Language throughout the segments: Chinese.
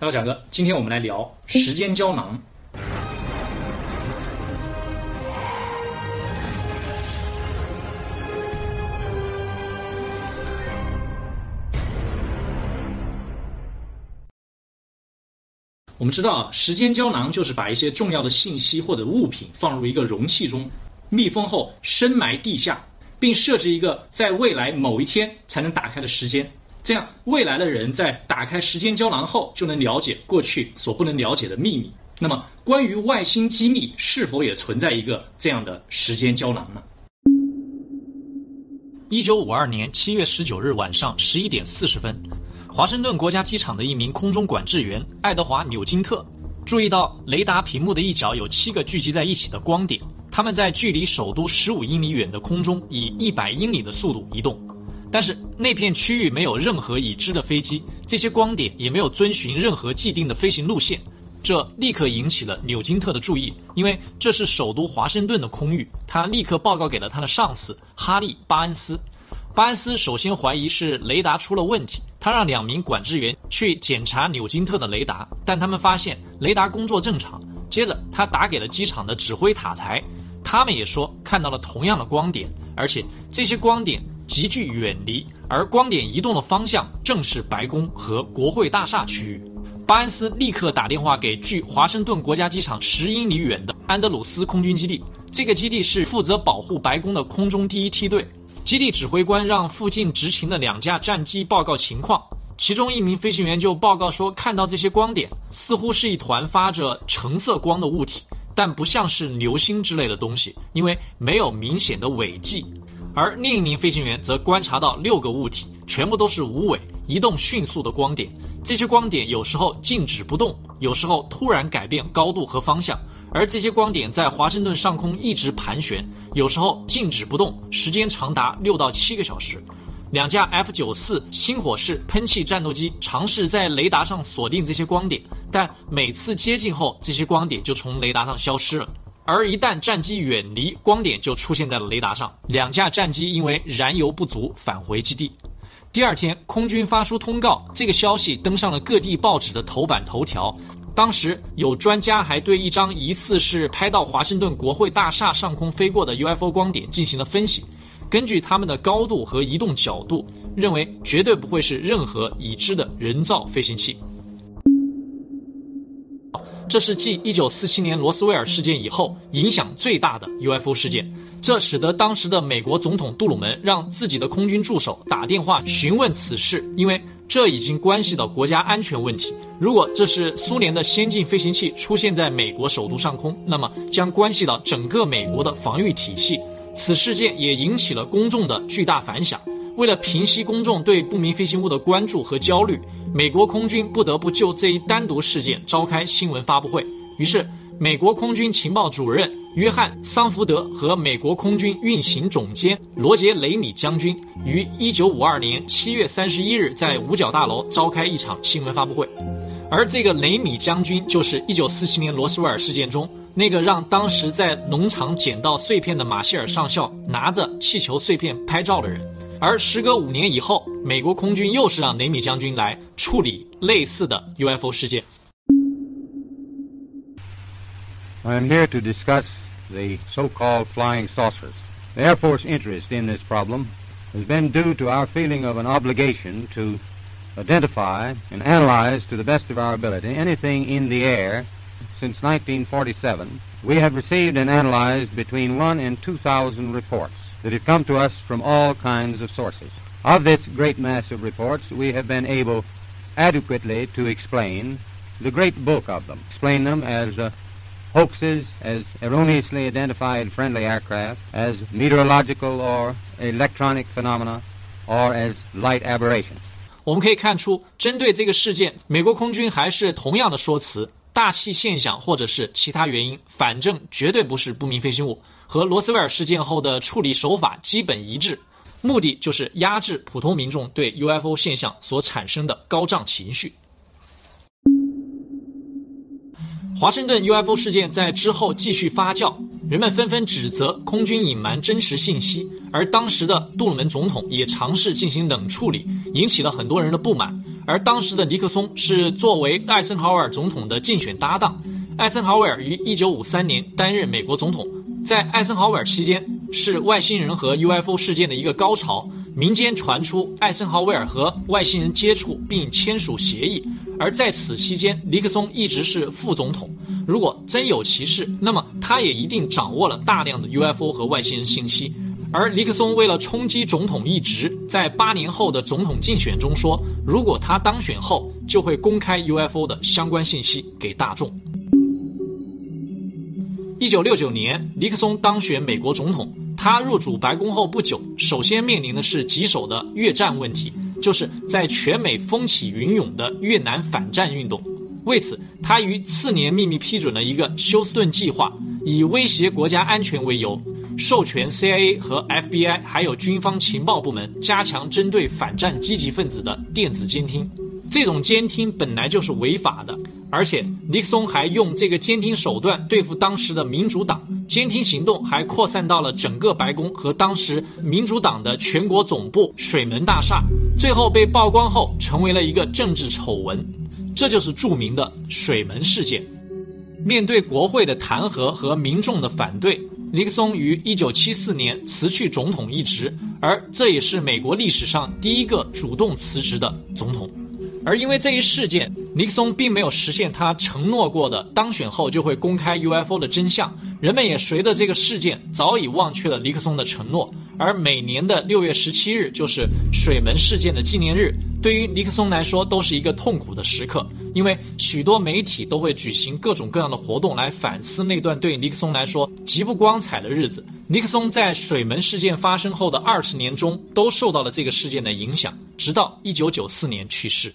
大家好，贾哥，今天我们来聊时间胶囊。我们知道啊，时间胶囊就是把一些重要的信息或者物品放入一个容器中，密封后深埋地下，并设置一个在未来某一天才能打开的时间。这样，未来的人在打开时间胶囊后，就能了解过去所不能了解的秘密。那么，关于外星机密，是否也存在一个这样的时间胶囊呢？一九五二年七月十九日晚上十一点四十分。华盛顿国家机场的一名空中管制员爱德华·纽金特注意到雷达屏幕的一角有七个聚集在一起的光点，它们在距离首都十五英里远的空中以一百英里的速度移动，但是那片区域没有任何已知的飞机，这些光点也没有遵循任何既定的飞行路线，这立刻引起了纽金特的注意，因为这是首都华盛顿的空域。他立刻报告给了他的上司哈利·巴恩斯。巴恩斯首先怀疑是雷达出了问题，他让两名管制员去检查纽金特的雷达，但他们发现雷达工作正常。接着，他打给了机场的指挥塔台，他们也说看到了同样的光点，而且这些光点急剧远离，而光点移动的方向正是白宫和国会大厦区域。巴恩斯立刻打电话给距华盛顿国家机场十英里远的安德鲁斯空军基地，这个基地是负责保护白宫的空中第一梯队。基地指挥官让附近执勤的两架战机报告情况，其中一名飞行员就报告说，看到这些光点似乎是一团发着橙色光的物体，但不像是流星之类的东西，因为没有明显的尾迹。而另一名飞行员则观察到六个物体，全部都是无尾、移动迅速的光点，这些光点有时候静止不动，有时候突然改变高度和方向。而这些光点在华盛顿上空一直盘旋，有时候静止不动，时间长达六到七个小时。两架 F 九四星火式喷气战斗机尝试在雷达上锁定这些光点，但每次接近后，这些光点就从雷达上消失了。而一旦战机远离，光点就出现在了雷达上。两架战机因为燃油不足返回基地。第二天，空军发出通告，这个消息登上了各地报纸的头版头条。当时有专家还对一张疑似是拍到华盛顿国会大厦上空飞过的 UFO 光点进行了分析，根据它们的高度和移动角度，认为绝对不会是任何已知的人造飞行器。这是继1947年罗斯威尔事件以后影响最大的 UFO 事件，这使得当时的美国总统杜鲁门让自己的空军助手打电话询问此事，因为。这已经关系到国家安全问题。如果这是苏联的先进飞行器出现在美国首都上空，那么将关系到整个美国的防御体系。此事件也引起了公众的巨大反响。为了平息公众对不明飞行物的关注和焦虑，美国空军不得不就这一单独事件召开新闻发布会。于是，美国空军情报主任。约翰·桑福德和美国空军运行总监罗杰·雷米将军于1952年7月31日在五角大楼召开一场新闻发布会，而这个雷米将军就是1947年罗斯威尔事件中那个让当时在农场捡到碎片的马歇尔上校拿着气球碎片拍照的人。而时隔五年以后，美国空军又是让雷米将军来处理类似的 UFO 事件。I'm here to discuss the so-called flying saucers. The Air Force interest in this problem has been due to our feeling of an obligation to identify and analyze to the best of our ability anything in the air since 1947. We have received and analyzed between one and 2,000 reports that have come to us from all kinds of sources. Of this great mass of reports, we have been able adequately to explain the great bulk of them, explain them as uh, hoaxes, as erroneously identified friendly aircraft, as meteorological or electronic phenomena, or as light aberrations. 我们可以看出，针对这个事件，美国空军还是同样的说辞： 大气现象或者是其他原因，反正绝对不是不明飞行物。和罗斯威尔事件后的处理手法基本一致，目的就是压制普通民众对 UFO 现象所产生的高涨情绪。华盛顿 UFO 事件在之后继续发酵，人们纷纷指责空军隐瞒真实信息，而当时的杜鲁门总统也尝试进行冷处理，引起了很多人的不满。而当时的尼克松是作为艾森豪威尔总统的竞选搭档。艾森豪威尔于1953年担任美国总统，在艾森豪威尔期间是外星人和 UFO 事件的一个高潮。民间传出艾森豪威尔和外星人接触并签署协议，而在此期间，尼克松一直是副总统。如果真有其事，那么他也一定掌握了大量的 UFO 和外星人信息。而尼克松为了冲击总统一职，在八年后的总统竞选中说，如果他当选后，就会公开 UFO 的相关信息给大众。一九六九年，尼克松当选美国总统。他入主白宫后不久，首先面临的是棘手的越战问题，就是在全美风起云涌的越南反战运动。为此，他于次年秘密批准了一个休斯顿计划，以威胁国家安全为由，授权 CIA 和 FBI 还有军方情报部门加强针对反战积极分子的电子监听。这种监听本来就是违法的。而且尼克松还用这个监听手段对付当时的民主党，监听行动还扩散到了整个白宫和当时民主党的全国总部水门大厦，最后被曝光后成为了一个政治丑闻，这就是著名的水门事件。面对国会的弹劾和民众的反对，尼克松于1974年辞去总统一职，而这也是美国历史上第一个主动辞职的总统。而因为这一事件，尼克松并没有实现他承诺过的当选后就会公开 UFO 的真相，人们也随着这个事件早已忘却了尼克松的承诺。而每年的六月十七日就是水门事件的纪念日，对于尼克松来说都是一个痛苦的时刻，因为许多媒体都会举行各种各样的活动来反思那段对尼克松来说极不光彩的日子。尼克松在水门事件发生后的二十年中都受到了这个事件的影响，直到一九九四年去世。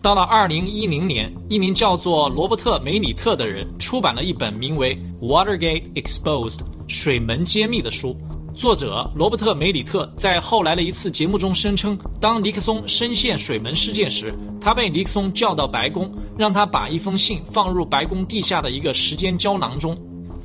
到了二零一零年，一名叫做罗伯特·梅里特的人出版了一本名为《Watergate Exposed》水门揭秘的书。作者罗伯特·梅里特在后来的一次节目中声称，当尼克松深陷水门事件时，他被尼克松叫到白宫，让他把一封信放入白宫地下的一个时间胶囊中，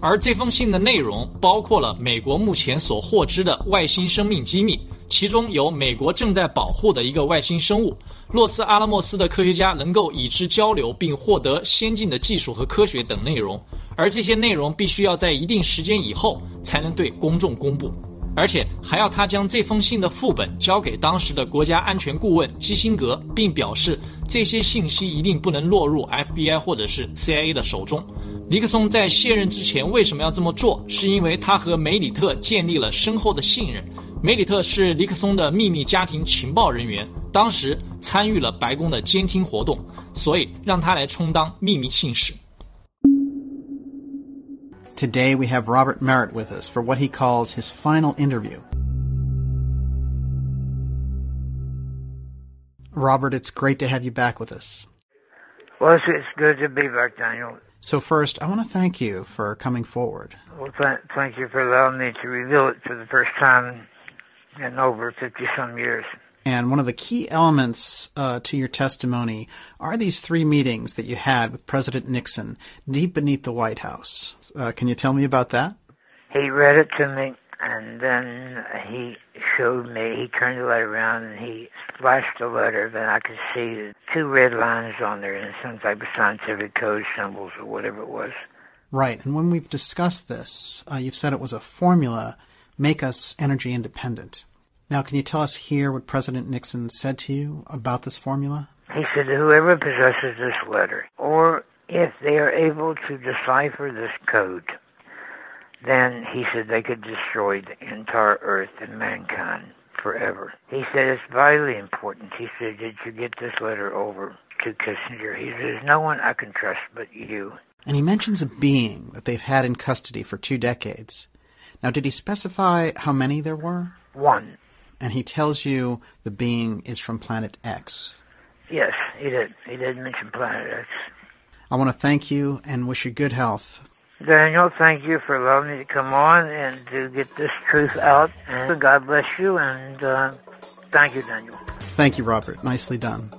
而这封信的内容包括了美国目前所获知的外星生命机密，其中有美国正在保护的一个外星生物。洛斯阿拉莫斯的科学家能够与之交流，并获得先进的技术和科学等内容，而这些内容必须要在一定时间以后才能对公众公布，而且还要他将这封信的副本交给当时的国家安全顾问基辛格，并表示这些信息一定不能落入 FBI 或者是 CIA 的手中。尼克松在卸任之前为什么要这么做？是因为他和梅里特建立了深厚的信任。梅里特是尼克松的秘密家庭情报人员，当时参与了白宫的监听活动，所以让他来充当秘密信使。Today we have Robert Merritt with us for what he calls his final interview. Robert, it's great to have you back with us. Well, it's, it's good to be back, Daniel. So first, I want to thank you for coming forward. Well, th- thank you for allowing me to reveal it for the first time in over 50 some years. And one of the key elements uh, to your testimony are these three meetings that you had with President Nixon deep beneath the White House. Uh, can you tell me about that? He read it to me, and then he showed me. He turned the letter around and he flashed the letter. and I could see two red lines on there and some type of scientific code symbols or whatever it was. Right. And when we've discussed this, uh, you've said it was a formula make us energy independent. Now, can you tell us here what President Nixon said to you about this formula? He said, whoever possesses this letter, or if they are able to decipher this code, then he said they could destroy the entire earth and mankind forever. He said it's vitally important. He said, Did you get this letter over to Kissinger? He says, There's no one I can trust but you. And he mentions a being that they've had in custody for two decades. Now, did he specify how many there were? One. And he tells you the being is from planet X. Yes, he did. He did mention planet X. I want to thank you and wish you good health. Daniel, thank you for allowing me to come on and to get this truth out. And God bless you, and uh, thank you, Daniel. Thank you, Robert. Nicely done.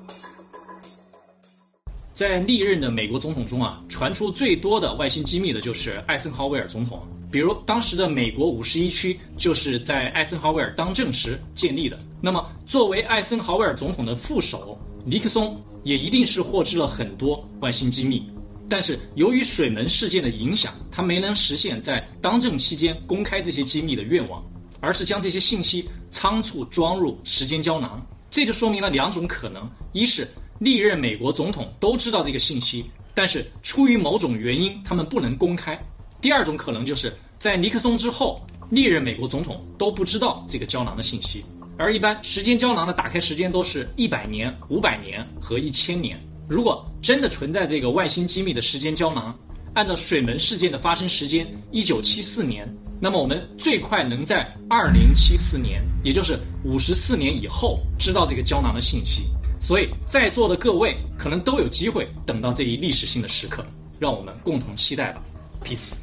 在历任的美国总统中啊，传出最多的外星机密的就是艾森豪威尔总统。比如当时的美国五十一区就是在艾森豪威尔当政时建立的。那么作为艾森豪威尔总统的副手，尼克松也一定是获知了很多外星机密。但是由于水门事件的影响，他没能实现在当政期间公开这些机密的愿望，而是将这些信息仓促装入时间胶囊。这就说明了两种可能：一是历任美国总统都知道这个信息，但是出于某种原因他们不能公开；第二种可能就是在尼克松之后，历任美国总统都不知道这个胶囊的信息。而一般时间胶囊的打开时间都是一百年、五百年和一千年。如果真的存在这个外星机密的时间胶囊，按照水门事件的发生时间一九七四年，那么我们最快能在二零七四年，也就是五十四年以后知道这个胶囊的信息。所以在座的各位可能都有机会等到这一历史性的时刻，让我们共同期待吧。Peace。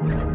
you